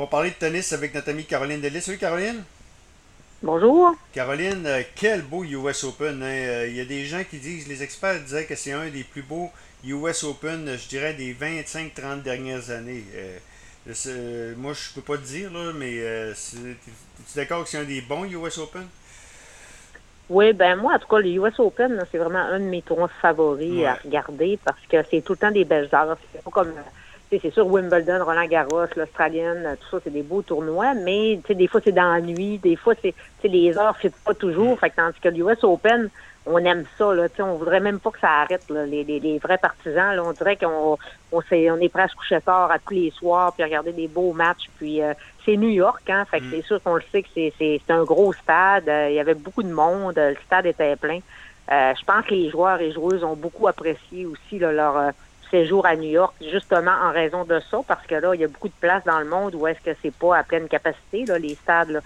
va parler de tennis avec notre amie Caroline Delis. Salut Caroline. Bonjour. Caroline, euh, quel beau US Open. Hein? Euh, il y a des gens qui disent, les experts disaient que c'est un des plus beaux US Open, je dirais, des 25-30 dernières années. Euh, moi, je peux pas te dire, là, mais es-tu d'accord que c'est un des bons US Open? Oui, ben moi, en tout cas, le US Open, c'est vraiment un de mes tournois favoris à regarder parce que c'est tout le temps des belles heures. C'est pas comme c'est sûr, Wimbledon, Roland Garros, l'Australienne, tout ça, c'est des beaux tournois, mais des fois, c'est dans la nuit, des fois, c'est les heures ne pas toujours. Fait que, tandis que l'US Open, on aime ça. Là, on voudrait même pas que ça arrête. Là, les, les, les, vrais partisans, là, on dirait qu'on on, est, on est prêt à se coucher tard à tous les soirs, puis regarder des beaux matchs. Puis euh, c'est New York, hein, fait que mm. c'est sûr qu'on le sait que c'est un gros stade. Euh, il y avait beaucoup de monde, le stade était plein. Euh, je pense que les joueurs et joueuses ont beaucoup apprécié aussi là, leur séjour à New York, justement en raison de ça, parce que là, il y a beaucoup de places dans le monde où est-ce que c'est pas à pleine capacité, là, les stades. Là.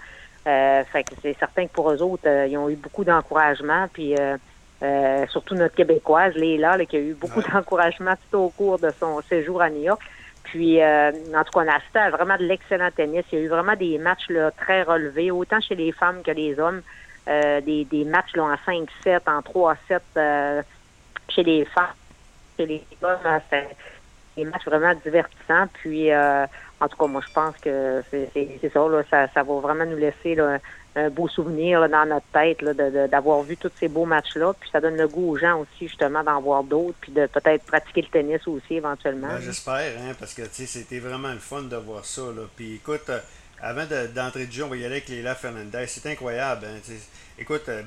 Euh, fait que c'est certain que pour eux autres, euh, ils ont eu beaucoup d'encouragement. Puis euh, surtout notre Québécoise, Léla, là, qui a eu beaucoup d'encouragement tout au cours de son séjour à New York. Puis, en tout cas, on a assisté à vraiment de l'excellent tennis. Il y a eu vraiment des matchs là, très relevés, autant chez les femmes que les hommes. des, des matchs là, en 5-7, en 3-7 chez les femmes les des matchs vraiment divertissants. Puis, euh, en tout cas, moi, je pense que c'est ça, ça, va vraiment nous laisser un beau souvenir dans notre tête d'avoir vu tous ces beaux matchs-là. Puis ça donne le goût aux gens aussi, justement, d'en voir d'autres, puis de peut-être pratiquer le tennis aussi éventuellement. Ben, J'espère, hein, parce que c'était vraiment le fun de voir ça. Là. Puis écoute, euh, avant d'entrer de, jeu, on va y aller avec Léla Fernandez. C'est incroyable. Hein, écoute, euh,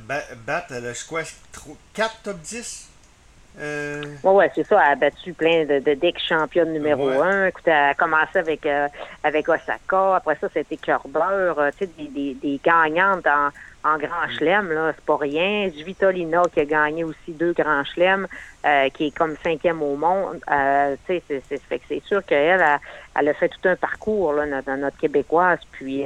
battre, je crois, 4 top 10 euh... Ouais, c'est ça. Elle a battu plein de, de d'ex-championnes numéro un. Écoute, elle a commencé avec, euh, avec Osaka. Après ça, c'était Kerber. Euh, tu sais, des, des, des, gagnantes en, en grand mm. chelem, là. C'est pas rien. Svitolina qui a gagné aussi deux grands chelems, euh, qui est comme cinquième au monde. tu sais, c'est, c'est, c'est sûr qu'elle, elle, elle, a fait tout un parcours, là, notre, notre Québécoise. Puis,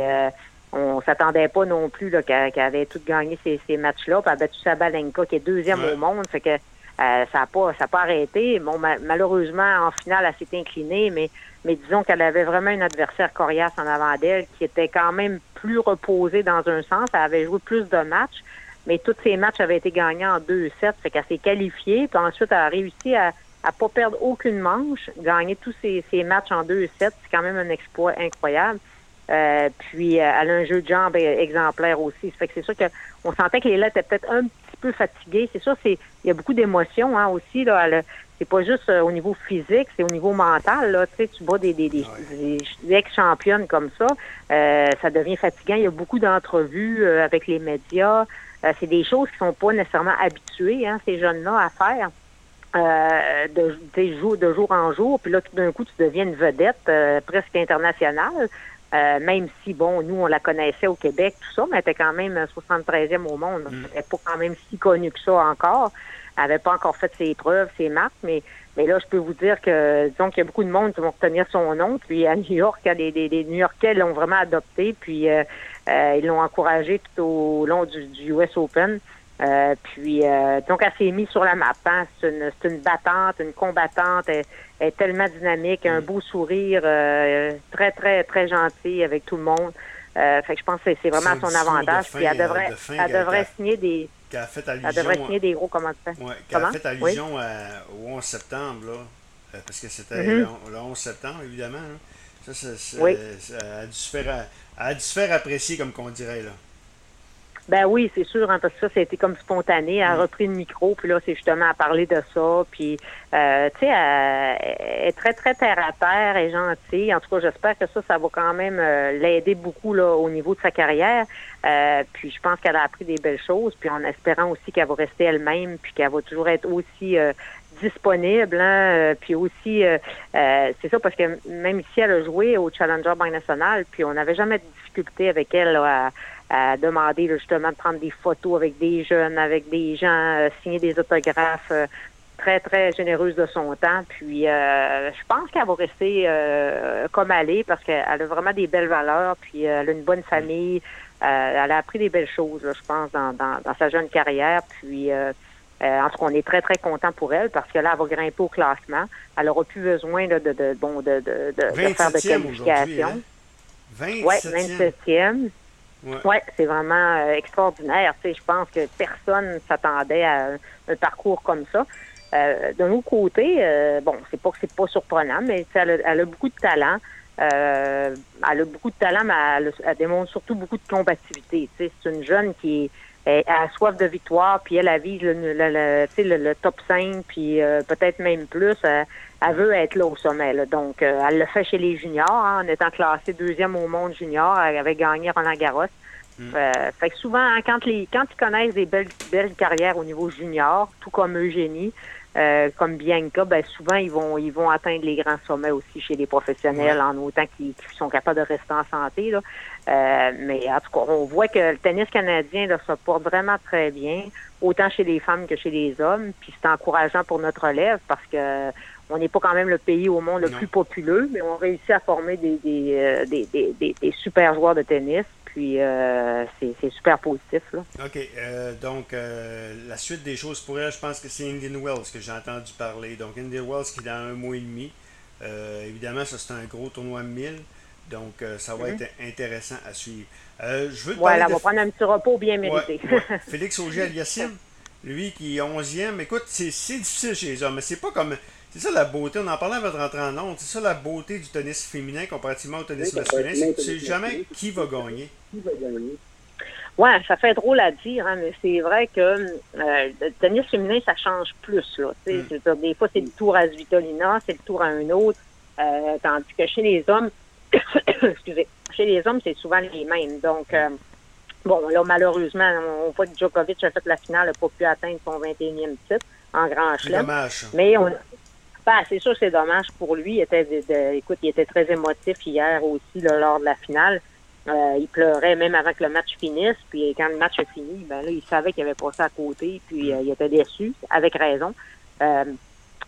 on s'attendait pas non plus là, qu'elle, qu'elle avait tout gagné ces, ces matchs-là. Puis elle a battu Sabalenka, qui est deuxième au monde. Fait que euh, ça n'a pas, ça pas arrêté. Bon, malheureusement, en finale, elle s'est inclinée, mais, mais disons qu'elle avait vraiment un adversaire coriace en avant d'elle qui était quand même plus reposé dans un sens. Elle avait joué plus de matchs, mais tous ses matchs avaient été gagnés en 2-7. Fait qu'elle s'est qualifiée, puis ensuite, elle a réussi à à pas perdre aucune manche, gagner tous ses, ses matchs en 2-7. C'est quand même un exploit incroyable. Euh, puis euh, elle a un jeu de jambes exemplaire aussi. Fait que c'est sûr qu'on sentait que Léla était peut-être un peu fatigué. C'est sûr, c'est il y a beaucoup d'émotions hein, aussi. Là, c'est pas juste euh, au niveau physique, c'est au niveau mental. Là, tu sais, tu vois des, des, des, ex-championnes comme ça, euh, ça devient fatigant. Il y a beaucoup d'entrevues euh, avec les médias. c'est des choses qui sont pas nécessairement habituées, hein, ces jeunes-là, à faire. de, de, de jour en jour, puis là, tout d'un coup, tu deviens une vedette presque internationale. Euh, même si, bon, nous, on la connaissait au Québec, tout ça, mais elle était quand même 73e au monde. Mm. Elle n'était pas quand même si connue que ça encore. Elle n'avait pas encore fait ses preuves, ses marques, mais, mais là, je peux vous dire que, disons qu'il y a beaucoup de monde qui vont retenir son nom. Puis à New York, les, les, New-Yorkais l'ont vraiment adopté, puis euh, euh, ils l'ont encouragé tout au long du, du US Open. Euh, puis, euh, donc, elle s'est mise sur la map. Hein. C'est une, une, battante, une combattante. Elle, est tellement dynamique, un mm. beau sourire, euh, très, très, très gentil avec tout le monde. fait que je pense que c'est vraiment son avantage. puis elle devrait, elle devrait signer des. elle devrait signer des gros commentaires. Ouais, a fait allusion au 11 septembre, là, parce que c'était mm-hmm. le, 11 septembre, évidemment. Hein. Ça, oui. a dû se faire, a dû se faire apprécier, comme qu'on dirait. là. Ben oui, c'est sûr, hein, parce que ça, c'était comme spontané. Elle a mm. repris le micro, puis là, c'est justement à parler de ça. Puis, euh, tu sais, elle, est très, très terre à terre, et gentille. En tout cas, j'espère que ça, ça va quand même euh, l'aider beaucoup là au niveau de sa carrière. Euh, puis, je pense qu'elle a appris des belles choses, puis en espérant aussi qu'elle va rester elle-même, puis qu'elle va toujours être aussi disponible, hein, puis aussi, c'est ça, parce que même ici, elle a joué au Challenger Bank National, puis on n'avait jamais de difficulté avec elle là, à demander justement de prendre des photos avec des jeunes, avec des gens, euh, signer des autographes. Euh, très, très généreuse de son temps. Puis euh, je pense qu'elle va rester comme elle est parce qu'elle a vraiment des belles valeurs, puis elle a une bonne famille. elle a appris des belles choses, je pense, dans, dans, sa jeune carrière. Puis en tout cas, on est très, très content pour elle parce que là, elle va grimper au classement. Elle aura plus besoin de, de, bon, de, de, de, faire de qualification. 27e. Ouais, 27e. Ouais, c'est vraiment extraordinaire. Tu sais, je pense que personne s'attendait à un, parcours comme ça. Euh, D'un autre côté, bon, c'est pas que c'est pas surprenant, mais elle a, beaucoup de talent. elle a beaucoup de talent, mais elle, elle démontre surtout beaucoup de combativité. C'est une jeune qui elle, a soif de victoire, puis elle, a vise le, le, le, top 5, puis euh, peut-être même plus. Euh, elle, veut être là au sommet. Donc, euh, elle le fait chez les juniors, hein, en étant classée deuxième au monde junior. Elle avait gagné Roland Garros. Mm. fait que souvent, hein, quand, les, quand ils connaissent des belles, belles carrières au niveau junior, tout comme Eugénie, euh, comme Bianca, ben souvent ils vont ils vont atteindre les grands sommets aussi chez les professionnels en autant qu'ils sont capables de rester en santé. Là. Euh, mais en tout cas, on voit que le tennis canadien là, se porte vraiment très bien, autant chez les femmes que chez les hommes. Puis c'est encourageant pour notre relève parce que on n'est pas quand même le pays au monde le plus populeux, mais on réussit à former des, des, euh, des, des, des super joueurs de tennis. Puis euh, c'est super positif. Là. OK. Euh, donc, euh, la suite des choses pour elle, je pense que c'est Indian Wells que j'ai entendu parler. Donc, Indian Wells qui est dans un mois et demi. évidemment, ça c'est un gros tournoi 1000. Donc, ça va mm-hmm. être intéressant à suivre. je veux voilà, on va prendre un petit repos bien mérité. Félix Auger-Aliassime, lui qui est 11e. Écoute, c'est difficile chez les hommes, mais c'est pas comme c'est ça la beauté, on en parlait avant de rentrer en ondes, c'est ça la beauté du tennis féminin comparativement au tennis masculin, c'est que tu sais jamais qui va gagner. Oui, ça fait drôle à dire, hein, mais c'est vrai que euh, le tennis féminin, ça change plus. Là, mm. Des fois, c'est le tour à Svitolina, c'est le tour à un autre, euh, tandis que chez les hommes, excusez, chez les hommes, c'est souvent les mêmes. Donc, euh, bon, là, malheureusement, on voit que Djokovic a fait la finale, n'a pas pu atteindre son 21e titre en grand chelem. Mais on, ben, c'est sûr c'est dommage pour lui. Il était, écoute, il était très émotif hier aussi lors de la finale. Euh, il pleurait même avant que le match finisse. Puis quand le match a fini, ben là, il savait qu'il avait passé à côté. Puis euh, il était déçu, avec raison. Euh,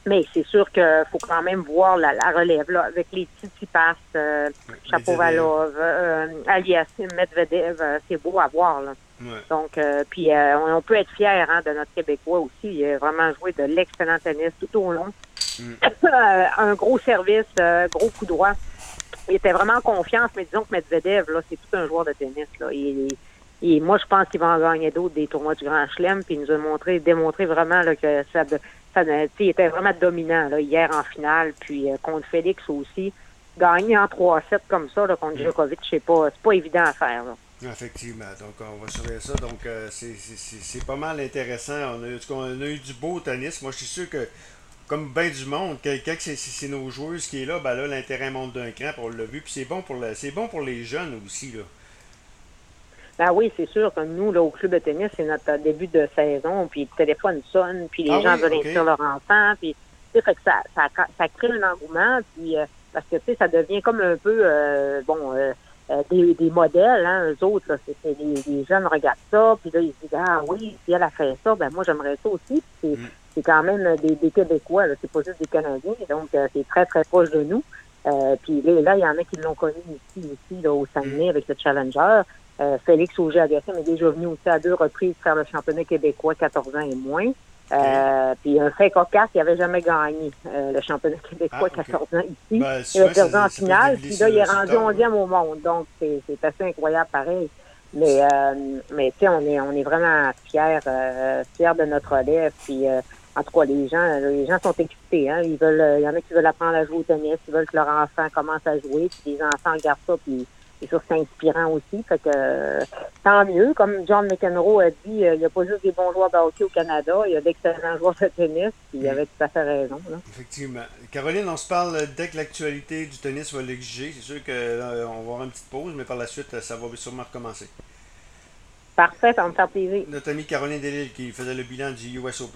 mais c'est sûr qu'il faut quand même voir la, relève là, avec les petits passes, euh, Chapovalov, euh, Alias, Medvedev, c'est beau à voir. Là. Donc, puis on, peut être fier hein, de notre Québécois aussi. Il a vraiment joué de l'excellent tennis tout au long. Mm. un gros service, euh, gros coup droit. Il était vraiment en confiance, mais disons que Medvedev, là, c'est tout un joueur de tennis. Là. Et, moi, je pense qu'il va en gagner d'autres des tournois du Grand Chelem. Puis il nous a montré, démontré vraiment là, que ça, ça il était vraiment dominant là, hier en finale. Puis euh, contre Félix aussi. Gagner en 3-7 comme ça là, contre mm. Djokovic, c'est pas, pas évident à faire. Là. Effectivement. Donc, on va surveiller ça. Donc, euh, c'est pas mal intéressant. On a, on a eu du beau tennis. Moi, je suis sûr que comme bien du monde, quelqu'un c'est nos joueuses qui est là, ben là, l'intérêt monte d'un cran, on l'a vu, puis c'est bon pour c'est bon pour les jeunes aussi, là. Ben oui, c'est sûr, comme nous, là, au club de tennis, c'est notre début de saison, puis le téléphone sonne, puis les ah gens veulent inscrire leur enfant, puis fait que ça, ça, ça, crée un engouement, puis euh, parce que tu sais, ça devient comme un peu euh, bon euh, des, des, modèles, hein, eux autres, c'est les, jeunes regardent ça, puis là, ils se disent Ah oui, si elle a fait ça, ben moi j'aimerais ça aussi. Puis mm c'est quand même des, des Québécois, c'est pas juste des Canadiens, donc euh, c'est très, très proche de nous. Euh, puis là, il y en a qui l'ont connu ici, ici, là, au Saguenay, avec le Challenger. Euh, Félix Auger-Aliassime est déjà venu aussi à deux reprises faire le championnat québécois 14 ans et moins. Euh, puis un fait cocasse, il n'avait jamais gagné le championnat québécois 14 ah, ans ici. Ben, il a perdu en finale, puis là, il est rendu 11e au monde. Donc, c'est assez incroyable pareil. Mais, mais tu sais, on est, on est vraiment fiers, fiers de notre relève. Puis en tout cas, les gens, les gens sont excités. Hein? Ils veulent, il y en a qui veulent apprendre à jouer au tennis, ils veulent que leur enfant commence à jouer, puis les enfants regardent ça, puis c'est sûr c'est inspirant aussi. Fait que tant mieux. Comme John McEnroe a dit, euh, il n'y a pas juste des bons joueurs de hockey au Canada, il y a d'excellents joueurs de tennis, puis il avait tout à fait raison. Là. Effectivement. Caroline, on se parle dès que l'actualité du tennis va l'exiger. C'est sûr qu'on va avoir une petite pause, mais par la suite, ça va sûrement recommencer. Parfait, ça va me faire plaisir. Notre amie Caroline Delille qui faisait le bilan du US Open.